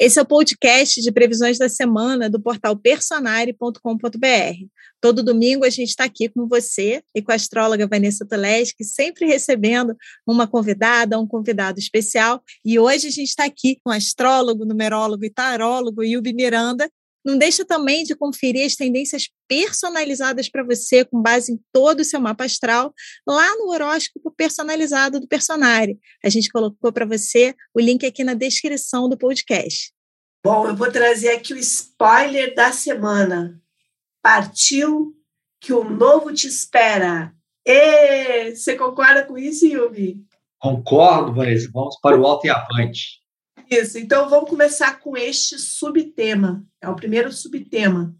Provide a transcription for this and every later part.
Esse é o podcast de previsões da semana do portal personare.com.br. Todo domingo a gente está aqui com você e com a astróloga Vanessa Toleski, sempre recebendo uma convidada, um convidado especial. E hoje a gente está aqui com o astrólogo, numerólogo e tarólogo Yubi Miranda. Não deixa também de conferir as tendências personalizadas para você, com base em todo o seu mapa astral, lá no horóscopo personalizado do Personare. A gente colocou para você o link aqui na descrição do podcast. Bom, eu vou trazer aqui o spoiler da semana. Partiu que o novo te espera. E você concorda com isso, Yubi? Concordo, Vanessa. Vamos para o alto e avante. Isso, então vamos começar com este subtema. É o primeiro subtema.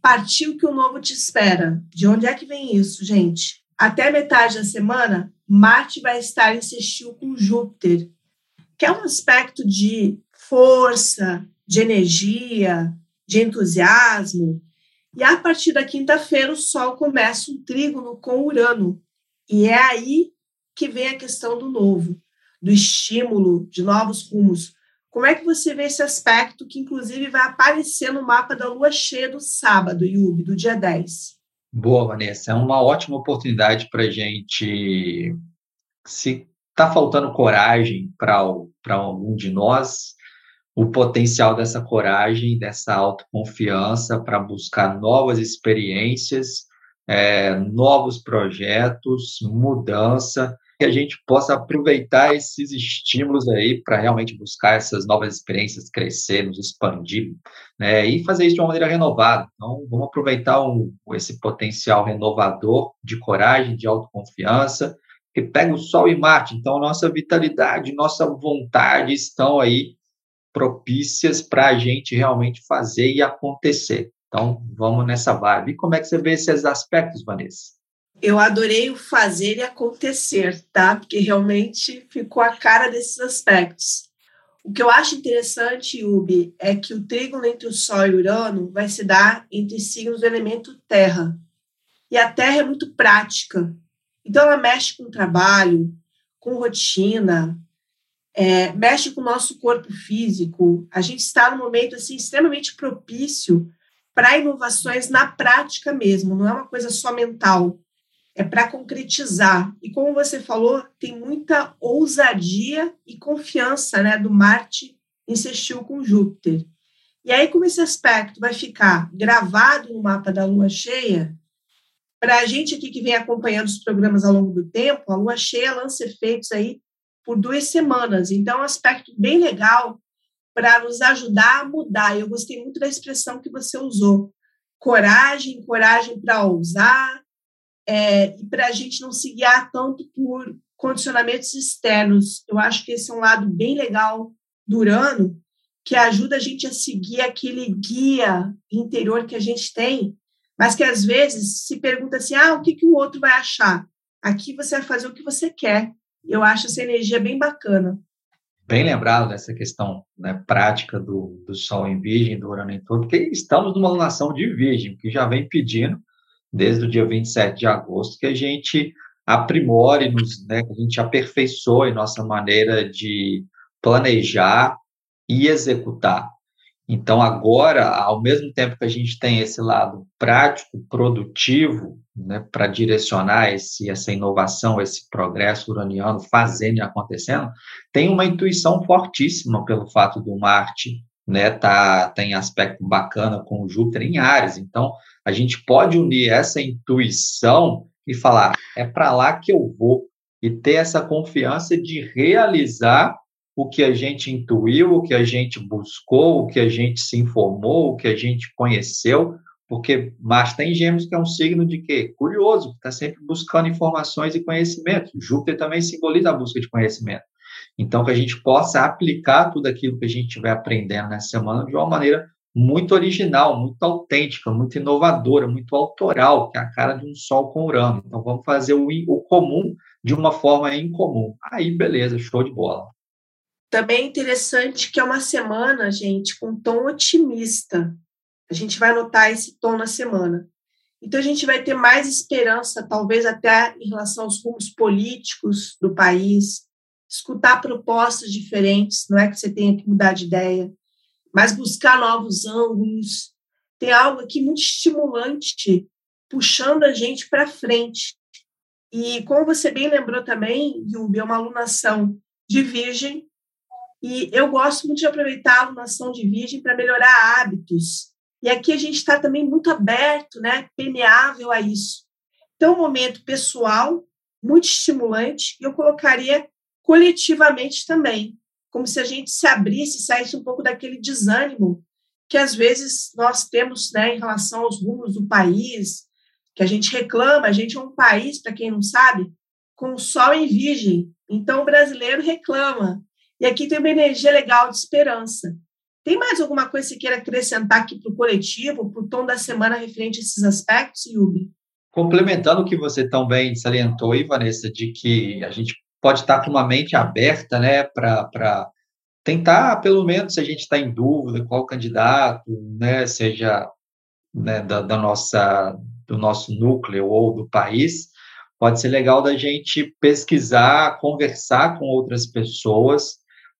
Partiu que o novo te espera. De onde é que vem isso, gente? Até metade da semana, Marte vai estar em sextil com Júpiter, que é um aspecto de força, de energia, de entusiasmo. E a partir da quinta-feira, o Sol começa um trígono com Urano. E é aí que vem a questão do novo, do estímulo de novos rumos. Como é que você vê esse aspecto que, inclusive, vai aparecer no mapa da lua cheia do sábado, Yubi, do dia 10? Boa, Vanessa. É uma ótima oportunidade para a gente. Se está faltando coragem para algum de nós, o potencial dessa coragem, dessa autoconfiança para buscar novas experiências, é, novos projetos, mudança, que a gente possa aproveitar esses estímulos aí para realmente buscar essas novas experiências, crescer, nos expandir, né, e fazer isso de uma maneira renovada. Então, vamos aproveitar um, esse potencial renovador de coragem, de autoconfiança, que pega o Sol e Marte. Então, nossa vitalidade, nossa vontade estão aí propícias para a gente realmente fazer e acontecer. Então, vamos nessa vibe. E como é que você vê esses aspectos, Vanessa? Eu adorei o fazer e acontecer, tá? Porque realmente ficou a cara desses aspectos. O que eu acho interessante, Yubi, é que o trígono entre o Sol e Urano vai se dar entre signos do elemento Terra. E a Terra é muito prática. Então, ela mexe com trabalho, com rotina, é, mexe com o nosso corpo físico. A gente está num momento assim extremamente propício para inovações na prática mesmo, não é uma coisa só mental, é para concretizar. E como você falou, tem muita ousadia e confiança né, do Marte insistiu com Júpiter. E aí, como esse aspecto vai ficar gravado no mapa da Lua cheia, para a gente aqui que vem acompanhando os programas ao longo do tempo, a Lua cheia lança efeitos aí por duas semanas. Então, é um aspecto bem legal para nos ajudar a mudar. Eu gostei muito da expressão que você usou. Coragem, coragem para ousar, é, para a gente não se guiar tanto por condicionamentos externos. Eu acho que esse é um lado bem legal do Urano, que ajuda a gente a seguir aquele guia interior que a gente tem, mas que às vezes se pergunta assim: ah, o que, que o outro vai achar? Aqui você vai fazer o que você quer. Eu acho essa energia bem bacana. Bem lembrado dessa questão né, prática do, do Sol em Virgem, do Urano em Touro, porque estamos numa lunação de Virgem, que já vem pedindo, desde o dia 27 de agosto, que a gente aprimore, nos, né, que a gente aperfeiçoe nossa maneira de planejar e executar. Então, agora, ao mesmo tempo que a gente tem esse lado prático, produtivo, né, para direcionar esse, essa inovação, esse progresso uraniano fazendo e acontecendo, tem uma intuição fortíssima pelo fato do Marte né, tá, tem aspecto bacana com Júpiter em Ares. Então, a gente pode unir essa intuição e falar, é para lá que eu vou, e ter essa confiança de realizar o que a gente intuiu, o que a gente buscou, o que a gente se informou, o que a gente conheceu, porque Marte tem Gêmeos, que é um signo de quê? Curioso, está sempre buscando informações e conhecimento. Júpiter também simboliza a busca de conhecimento. Então, que a gente possa aplicar tudo aquilo que a gente estiver aprendendo nessa semana de uma maneira muito original, muito autêntica, muito inovadora, muito autoral, que é a cara de um sol com Urano. Então, vamos fazer o, o comum de uma forma incomum. Aí, beleza, show de bola. Também é interessante que é uma semana, gente, com tom otimista. A gente vai notar esse tom na semana. Então, a gente vai ter mais esperança, talvez até em relação aos rumos políticos do país, escutar propostas diferentes, não é que você tenha que mudar de ideia. Mas buscar novos ângulos. Tem algo aqui muito estimulante, puxando a gente para frente. E como você bem lembrou também, Yubi, é uma alunação de virgem, e eu gosto muito de aproveitar a alunação de virgem para melhorar hábitos. E aqui a gente está também muito aberto, né, permeável a isso. Então, um momento pessoal, muito estimulante, e eu colocaria coletivamente também, como se a gente se abrisse, saísse um pouco daquele desânimo que às vezes nós temos né, em relação aos rumos do país, que a gente reclama, a gente é um país, para quem não sabe, com o sol em virgem. Então o brasileiro reclama. E aqui tem uma energia legal de esperança. Tem mais alguma coisa que você queira acrescentar aqui para o coletivo, para o tom da semana referente a esses aspectos, Yubi? Complementando o que você também salientou Vanessa, de que a gente pode estar com uma mente aberta né, para tentar, pelo menos, se a gente está em dúvida qual candidato, né, seja né, da, da, nossa, do nosso núcleo ou do país, pode ser legal da gente pesquisar, conversar com outras pessoas,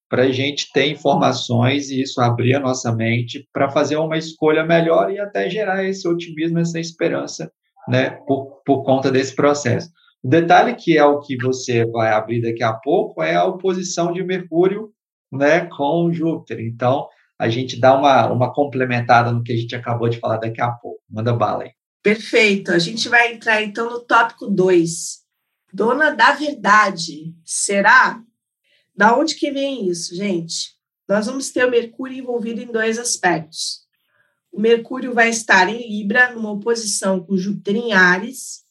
para a gente ter informações e isso abrir a nossa mente para fazer uma escolha melhor e até gerar esse otimismo, essa esperança, né, por, por conta desse processo. O detalhe que é o que você vai abrir daqui a pouco é a oposição de Mercúrio, né, com Júpiter. Então, a gente dá uma, uma complementada no que a gente acabou de falar daqui a pouco. Manda bala aí. Perfeito. A gente vai entrar então no tópico 2. Dona da verdade. Será? Da onde que vem isso, gente? Nós vamos ter o Mercúrio envolvido em dois aspectos. O Mercúrio vai estar em Libra, numa oposição com Júpiter em Ares,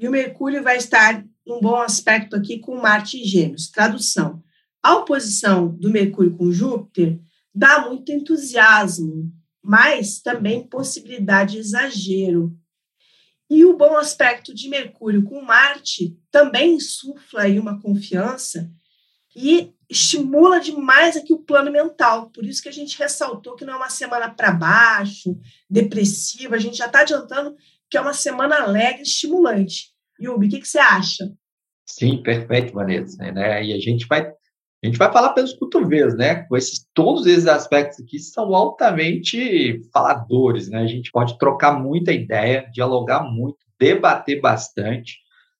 e o Mercúrio vai estar em um bom aspecto aqui com Marte em Gêmeos. Tradução: a oposição do Mercúrio com Júpiter dá muito entusiasmo, mas também possibilidade de exagero. E o bom aspecto de Mercúrio com Marte também insufla aí uma confiança e estimula demais aqui o plano mental. Por isso que a gente ressaltou que não é uma semana para baixo, depressiva, a gente já está adiantando que é uma semana alegre, estimulante. Yubi, o que, que você acha? Sim, perfeito, Vanessa. Né? E a gente vai a gente vai falar pelos cotovelos, né? Com esses, todos esses aspectos aqui são altamente faladores, né? A gente pode trocar muita ideia, dialogar muito, debater bastante,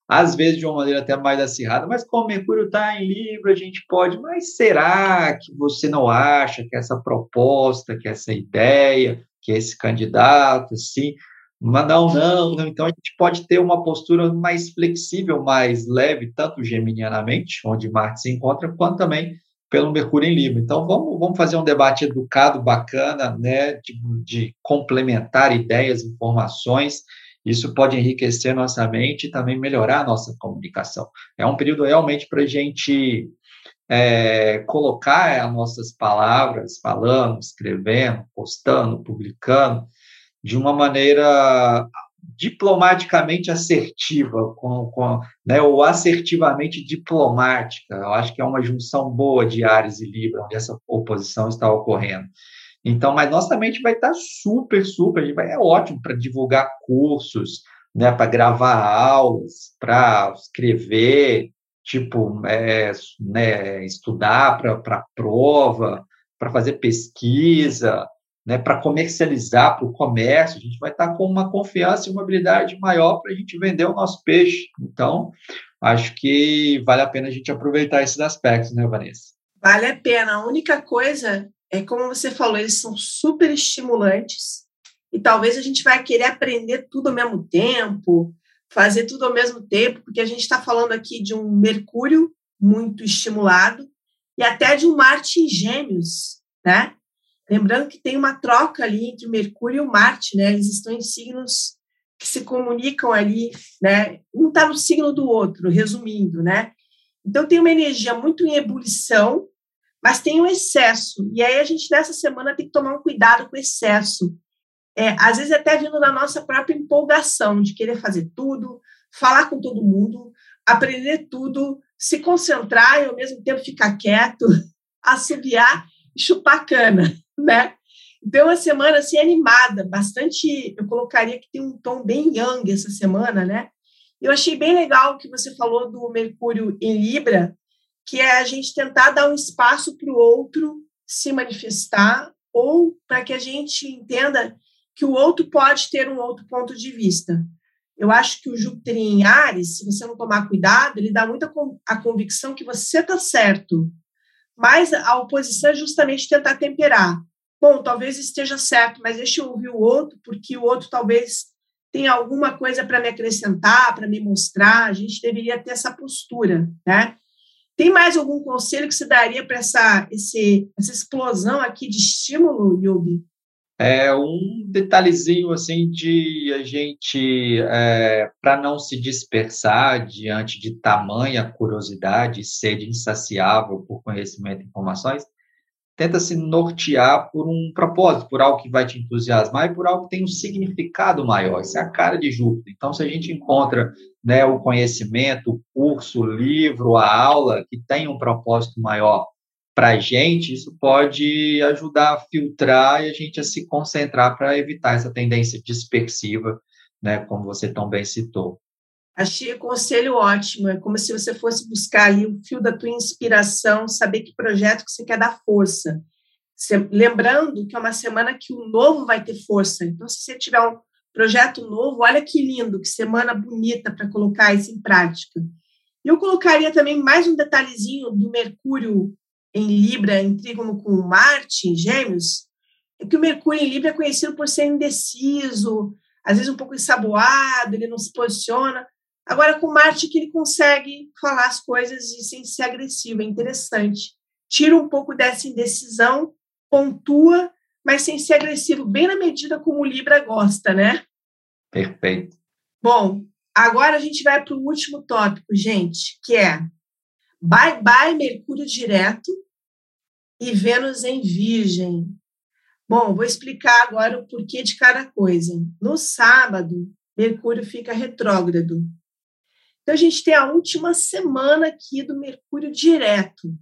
às vezes de uma maneira até mais acirrada, mas como Mercúrio está em Libra, a gente pode, mas será que você não acha que essa proposta, que essa ideia, que esse candidato, assim, não, não, não. Então a gente pode ter uma postura mais flexível, mais leve, tanto geminianamente, onde Marte se encontra, quanto também pelo Mercúrio em Libra. Então vamos, vamos fazer um debate educado, bacana, né, de, de complementar ideias, informações. Isso pode enriquecer nossa mente e também melhorar a nossa comunicação. É um período realmente para a gente é, colocar as nossas palavras, falando, escrevendo, postando, publicando, de uma maneira diplomaticamente assertiva, com, com, né, ou assertivamente diplomática. Eu acho que é uma junção boa de Ares e Libra, onde essa oposição está ocorrendo. Então, mas nossa mente vai estar super, super, vai, é ótimo para divulgar cursos, né, para gravar aulas, para escrever, tipo, é, né, estudar para prova, para fazer pesquisa, né, para comercializar para o comércio, a gente vai estar com uma confiança e uma habilidade maior para a gente vender o nosso peixe. Então, acho que vale a pena a gente aproveitar esses aspectos, né, Vanessa? Vale a pena. A única coisa é, como você falou, eles são super estimulantes e talvez a gente vai querer aprender tudo ao mesmo tempo, fazer tudo ao mesmo tempo, porque a gente está falando aqui de um Mercúrio muito estimulado e até de um Marte em Gêmeos, né? Lembrando que tem uma troca ali entre Mercúrio e Marte, né? Eles estão em signos que se comunicam ali, né? Um está no signo do outro, resumindo, né? Então tem uma energia muito em ebulição, mas tem o excesso. E aí a gente nessa semana tem que tomar um cuidado com o excesso. É, às vezes até vindo da nossa própria empolgação de querer fazer tudo, falar com todo mundo, aprender tudo, se concentrar e ao mesmo tempo ficar quieto, assobiar e chupar cana né? Então, uma semana assim animada, bastante. Eu colocaria que tem um tom bem young essa semana, né? Eu achei bem legal que você falou do Mercúrio em Libra, que é a gente tentar dar um espaço para o outro se manifestar ou para que a gente entenda que o outro pode ter um outro ponto de vista. Eu acho que o Júpiter em Ares, se você não tomar cuidado, ele dá muita a convicção que você está certo, mas a oposição é justamente tentar temperar. Bom, talvez esteja certo, mas deixa eu ouvir o outro, porque o outro talvez tenha alguma coisa para me acrescentar, para me mostrar. A gente deveria ter essa postura, né? Tem mais algum conselho que você daria para essa, essa explosão aqui de estímulo, Yubi? É um detalhezinho assim de a gente, é, para não se dispersar diante de tamanha curiosidade, sede insaciável por conhecimento e informações, tenta se nortear por um propósito, por algo que vai te entusiasmar e por algo que tem um significado maior. Isso é a cara de Júpiter. Então, se a gente encontra né, o conhecimento, o curso, o livro, a aula que tem um propósito maior para a gente, isso pode ajudar a filtrar e a gente a se concentrar para evitar essa tendência dispersiva, né, como você tão bem citou. Achei o conselho ótimo. É como se você fosse buscar ali o fio da tua inspiração, saber que projeto que você quer dar força. Lembrando que é uma semana que o novo vai ter força. Então, se você tiver um projeto novo, olha que lindo, que semana bonita para colocar isso em prática. Eu colocaria também mais um detalhezinho do Mercúrio em Libra, em trígono com Marte, em Gêmeos, é que o Mercúrio em Libra é conhecido por ser indeciso, às vezes um pouco ensaboado, ele não se posiciona. Agora, com Marte, que ele consegue falar as coisas sem ser agressivo, é interessante. Tira um pouco dessa indecisão, pontua, mas sem ser agressivo, bem na medida como o Libra gosta, né? Perfeito. Bom, agora a gente vai para o último tópico, gente, que é Bye Bye Mercúrio direto e Vênus em Virgem. Bom, vou explicar agora o porquê de cada coisa. No sábado, Mercúrio fica retrógrado. Então, a gente tem a última semana aqui do Mercúrio direto.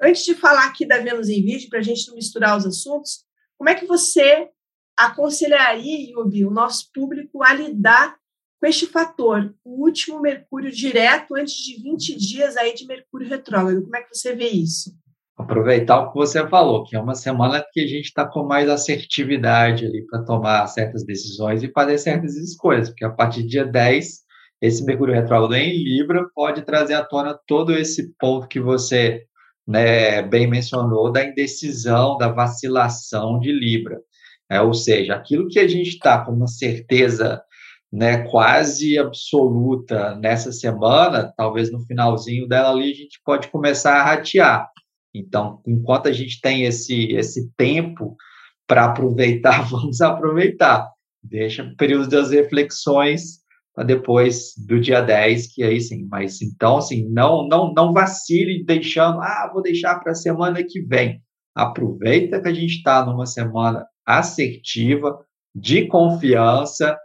Antes de falar aqui da Vênus em Virgem, para a gente não misturar os assuntos, como é que você aconselharia, Yubi, o nosso público a lidar com este fator, o último Mercúrio direto antes de 20 dias aí de Mercúrio retrógrado? Como é que você vê isso? Aproveitar o que você falou, que é uma semana que a gente está com mais assertividade ali para tomar certas decisões e fazer certas escolhas, porque a partir do dia 10 esse Mercúrio retrógrado em Libra pode trazer à tona todo esse ponto que você né, bem mencionou da indecisão, da vacilação de Libra. É, ou seja, aquilo que a gente está com uma certeza né, quase absoluta nessa semana, talvez no finalzinho dela ali, a gente pode começar a ratear. Então, enquanto a gente tem esse, esse tempo para aproveitar, vamos aproveitar. Deixa o período das reflexões depois do dia 10, que aí sim, mas então assim, não não não vacile deixando, ah, vou deixar para a semana que vem. Aproveita que a gente está numa semana assertiva, de confiança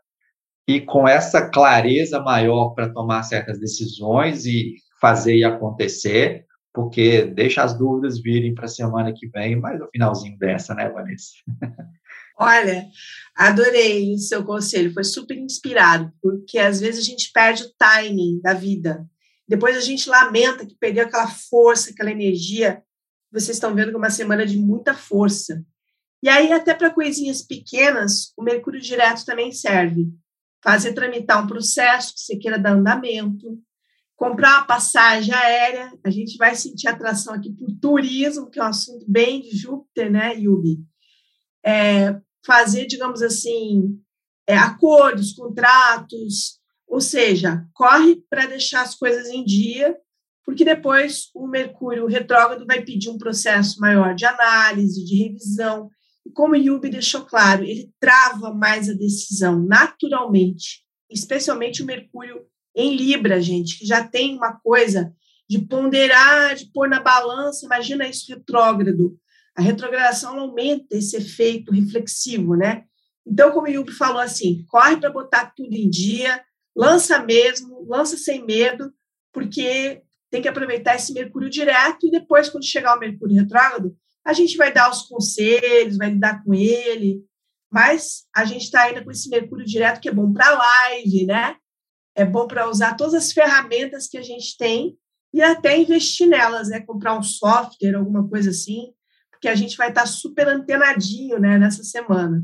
e com essa clareza maior para tomar certas decisões e fazer e acontecer, porque deixa as dúvidas virem para a semana que vem, mas no finalzinho dessa, né, Vanessa? Olha, adorei o seu conselho, foi super inspirado, porque às vezes a gente perde o timing da vida. Depois a gente lamenta que perdeu aquela força, aquela energia. Vocês estão vendo que é uma semana de muita força. E aí, até para coisinhas pequenas, o Mercúrio Direto também serve. Fazer tramitar um processo que você queira dar andamento, comprar uma passagem aérea. A gente vai sentir atração aqui por turismo, que é um assunto bem de Júpiter, né, Yubi? É, fazer, digamos assim, é, acordos, contratos, ou seja, corre para deixar as coisas em dia, porque depois o Mercúrio retrógrado vai pedir um processo maior de análise, de revisão. E como Yubi deixou claro, ele trava mais a decisão naturalmente, especialmente o Mercúrio em Libra, gente, que já tem uma coisa de ponderar, de pôr na balança, imagina isso retrógrado. A retrogradação aumenta esse efeito reflexivo, né? Então, como o Yubi falou assim, corre para botar tudo em dia, lança mesmo, lança sem medo, porque tem que aproveitar esse Mercúrio direto e depois, quando chegar o Mercúrio retrógrado, a gente vai dar os conselhos, vai lidar com ele, mas a gente está ainda com esse Mercúrio direto que é bom para live, né? É bom para usar todas as ferramentas que a gente tem e até investir nelas, né? Comprar um software, alguma coisa assim, porque a gente vai estar super antenadinho né, nessa semana.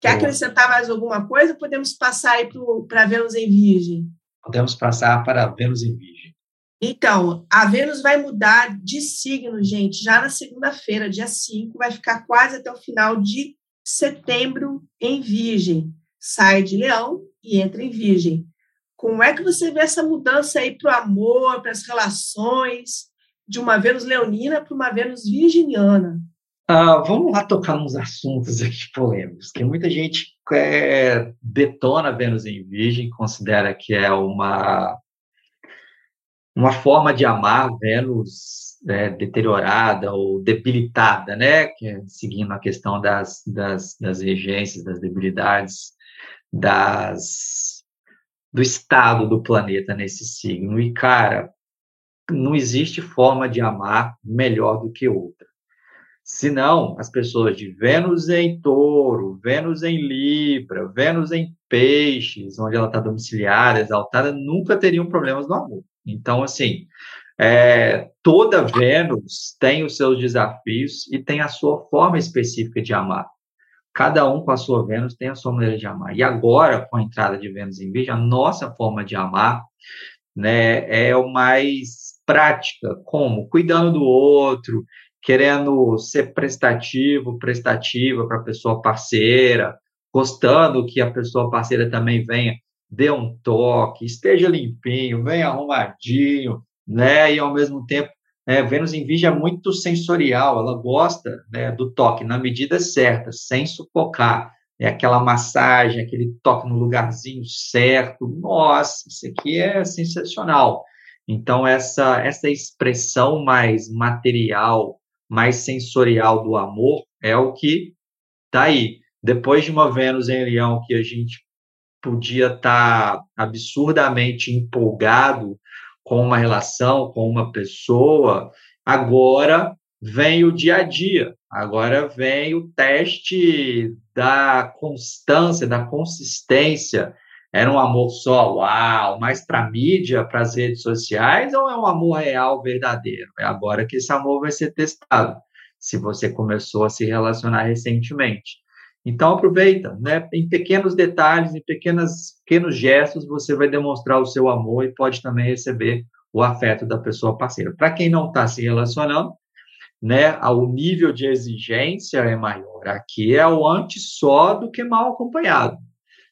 Quer Boa. acrescentar mais alguma coisa? Podemos passar aí para Vênus em Virgem. Podemos passar para Vênus em Virgem. Então, a Vênus vai mudar de signo, gente, já na segunda-feira, dia 5, vai ficar quase até o final de setembro em Virgem. Sai de Leão e entra em Virgem. Como é que você vê essa mudança aí para o amor, para as relações, de uma Vênus leonina para uma Vênus virginiana? Ah, vamos lá tocar uns assuntos aqui polêmicos, que muita gente é, detona Vênus em Virgem, considera que é uma uma forma de amar Vênus é, deteriorada ou debilitada, né? Que é, seguindo a questão das, das, das regências, das debilidades, das, do estado do planeta nesse signo. E, cara, não existe forma de amar melhor do que outra. Senão, as pessoas de Vênus em touro, Vênus em Libra, Vênus em peixes, onde ela está domiciliada, exaltada, nunca teriam problemas no amor. Então, assim, é, toda Vênus tem os seus desafios e tem a sua forma específica de amar. Cada um com a sua Vênus tem a sua maneira de amar. E agora, com a entrada de Vênus em Virgem, a nossa forma de amar né, é o mais prática, como cuidando do outro, querendo ser prestativo, prestativa para a pessoa parceira, gostando que a pessoa parceira também venha dê um toque, esteja limpinho, bem arrumadinho, né? E ao mesmo tempo, é, Vênus em Virgem é muito sensorial, ela gosta né, do toque na medida certa, sem sufocar. É aquela massagem, aquele toque no lugarzinho certo. Nossa, isso aqui é sensacional. Então, essa, essa expressão mais material, mais sensorial do amor é o que está aí. Depois de uma Vênus em Leão que a gente podia estar tá absurdamente empolgado com uma relação, com uma pessoa, agora vem o dia a dia, agora vem o teste da constância, da consistência. Era um amor só, uau, mais para mídia, para as redes sociais, ou é um amor real, verdadeiro? É agora que esse amor vai ser testado, se você começou a se relacionar recentemente. Então aproveita, né? Em pequenos detalhes, em pequenas, pequenos gestos, você vai demonstrar o seu amor e pode também receber o afeto da pessoa parceira. Para quem não está se relacionando, né? O nível de exigência é maior. Aqui é o antes só do que mal acompanhado.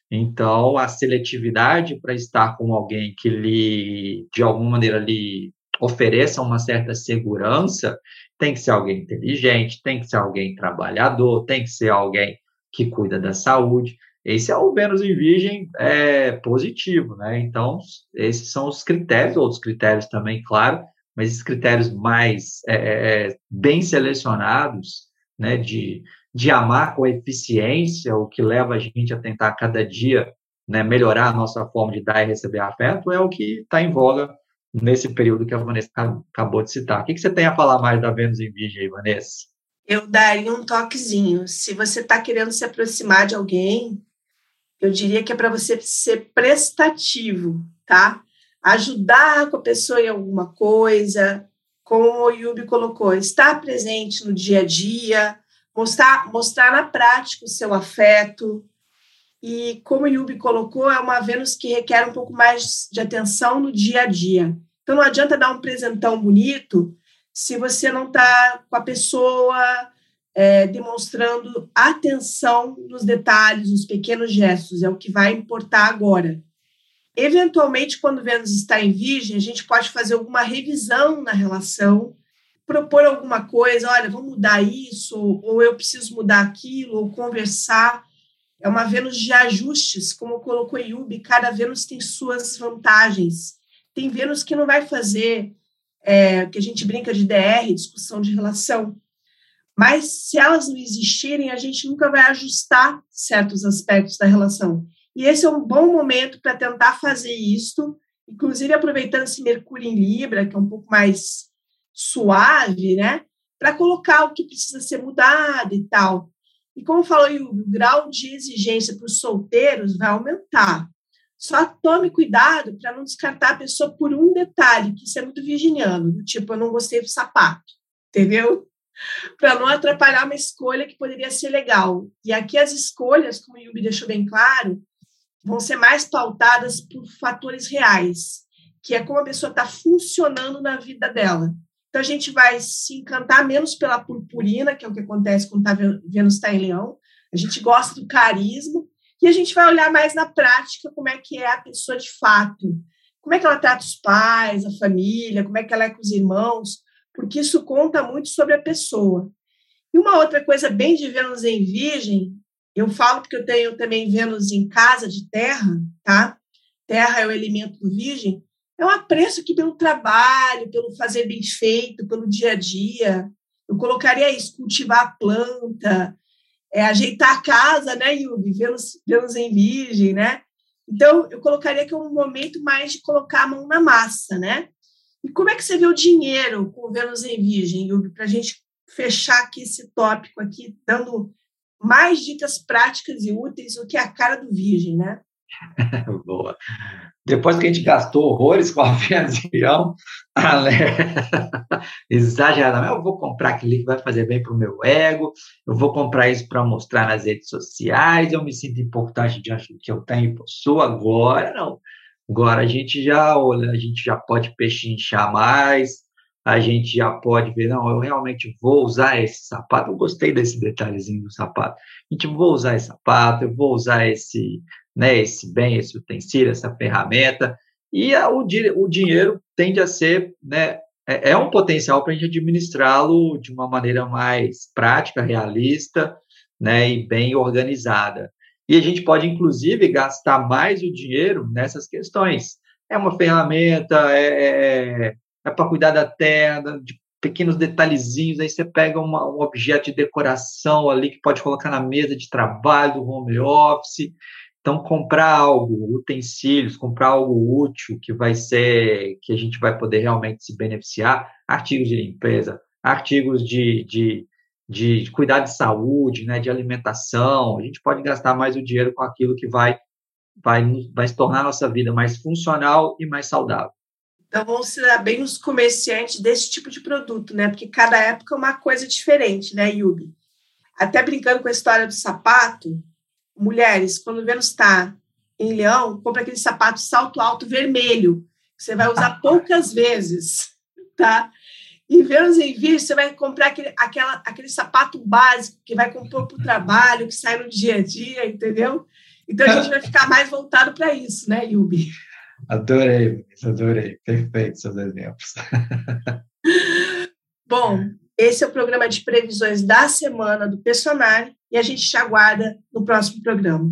Então, a seletividade para estar com alguém que lhe, de alguma maneira, lhe ofereça uma certa segurança, tem que ser alguém inteligente, tem que ser alguém trabalhador, tem que ser alguém que cuida da saúde. Esse é o Vênus em Virgem é, positivo, né? Então, esses são os critérios, outros critérios também, claro, mas esses critérios mais é, é, é, bem selecionados, né, de, de amar com eficiência, o que leva a gente a tentar cada dia né, melhorar a nossa forma de dar e receber afeto, é o que está em voga nesse período que a Vanessa acabou de citar. O que, que você tem a falar mais da Vênus em Virgem aí, Vanessa? eu daria um toquezinho. Se você está querendo se aproximar de alguém, eu diria que é para você ser prestativo, tá? Ajudar com a pessoa em alguma coisa, como o Yubi colocou, estar presente no dia a dia, mostrar, mostrar na prática o seu afeto. E como o Yubi colocou, é uma Vênus que requer um pouco mais de atenção no dia a dia. Então não adianta dar um presentão bonito se você não está com a pessoa é, demonstrando atenção nos detalhes, nos pequenos gestos, é o que vai importar agora. Eventualmente, quando Vênus está em Virgem, a gente pode fazer alguma revisão na relação, propor alguma coisa, olha, vamos mudar isso, ou eu preciso mudar aquilo, ou conversar. É uma Vênus de ajustes, como colocou Yubi, cada Vênus tem suas vantagens. Tem Vênus que não vai fazer é, que a gente brinca de DR, discussão de relação. Mas se elas não existirem, a gente nunca vai ajustar certos aspectos da relação. E esse é um bom momento para tentar fazer isso, inclusive aproveitando esse Mercúrio em Libra, que é um pouco mais suave, né? Para colocar o que precisa ser mudado e tal. E como falou o grau de exigência para os solteiros vai aumentar. Só tome cuidado para não descartar a pessoa por um detalhe, que isso é muito virginiano, do tipo, eu não gostei do sapato, entendeu? para não atrapalhar uma escolha que poderia ser legal. E aqui as escolhas, como o Yubi deixou bem claro, vão ser mais pautadas por fatores reais, que é como a pessoa está funcionando na vida dela. Então, a gente vai se encantar menos pela purpurina, que é o que acontece quando tá Vênus está em leão. A gente gosta do carisma e a gente vai olhar mais na prática como é que é a pessoa de fato. Como é que ela trata os pais, a família, como é que ela é com os irmãos, porque isso conta muito sobre a pessoa. E uma outra coisa bem de Vênus em Virgem, eu falo porque eu tenho também Vênus em casa de terra, tá? Terra é o elemento Virgem. É um apreço aqui pelo trabalho, pelo fazer bem feito, pelo dia a dia. Eu colocaria isso, cultivar a planta, é, ajeitar a casa, né, Yubi? Vênus, Vênus em Virgem, né? Então, eu colocaria que é um momento mais de colocar a mão na massa, né? E como é que você vê o dinheiro com o Vênus em Virgem, Yubi, para a gente fechar aqui esse tópico aqui, dando mais dicas práticas e úteis do que a cara do Virgem, né? Boa. Depois que a gente gastou horrores com a avião, exageradamente, eu vou comprar aquilo que vai fazer bem para o meu ego, eu vou comprar isso para mostrar nas redes sociais, eu me sinto importante do que eu tenho e possuo. Agora, não. Agora a gente já olha, a gente já pode pechinchar mais, a gente já pode ver, não, eu realmente vou usar esse sapato, eu gostei desse detalhezinho do sapato, a gente vou usar esse sapato, eu vou usar esse, né, esse bem, esse utensílio, essa ferramenta, e a, o, o dinheiro tende a ser, né, é, é um potencial para a gente administrá-lo de uma maneira mais prática, realista, né, e bem organizada. E a gente pode, inclusive, gastar mais o dinheiro nessas questões. É uma ferramenta, é, é, é para cuidar da terra, de pequenos detalhezinhos. Aí você pega uma, um objeto de decoração ali que pode colocar na mesa de trabalho do home office. Então, comprar algo, utensílios, comprar algo útil que vai ser, que a gente vai poder realmente se beneficiar, artigos de limpeza, artigos de, de de cuidar de saúde, né, de alimentação, a gente pode gastar mais o dinheiro com aquilo que vai, vai, vai se tornar a nossa vida mais funcional e mais saudável. Então, vamos se dar bem os comerciantes desse tipo de produto, né? Porque cada época é uma coisa diferente, né, Yubi? Até brincando com a história do sapato, mulheres, quando Vênus está em leão, compra aquele sapato salto alto vermelho, que você vai usar poucas vezes, tá? E Vênus em Virgem, você vai comprar aquele, aquela, aquele sapato básico que vai compor para o trabalho, que sai no dia a dia, entendeu? Então a gente vai ficar mais voltado para isso, né, Yubi? Adorei, adorei. Perfeito seus exemplos. Bom, esse é o programa de previsões da semana do Personário e a gente te aguarda no próximo programa.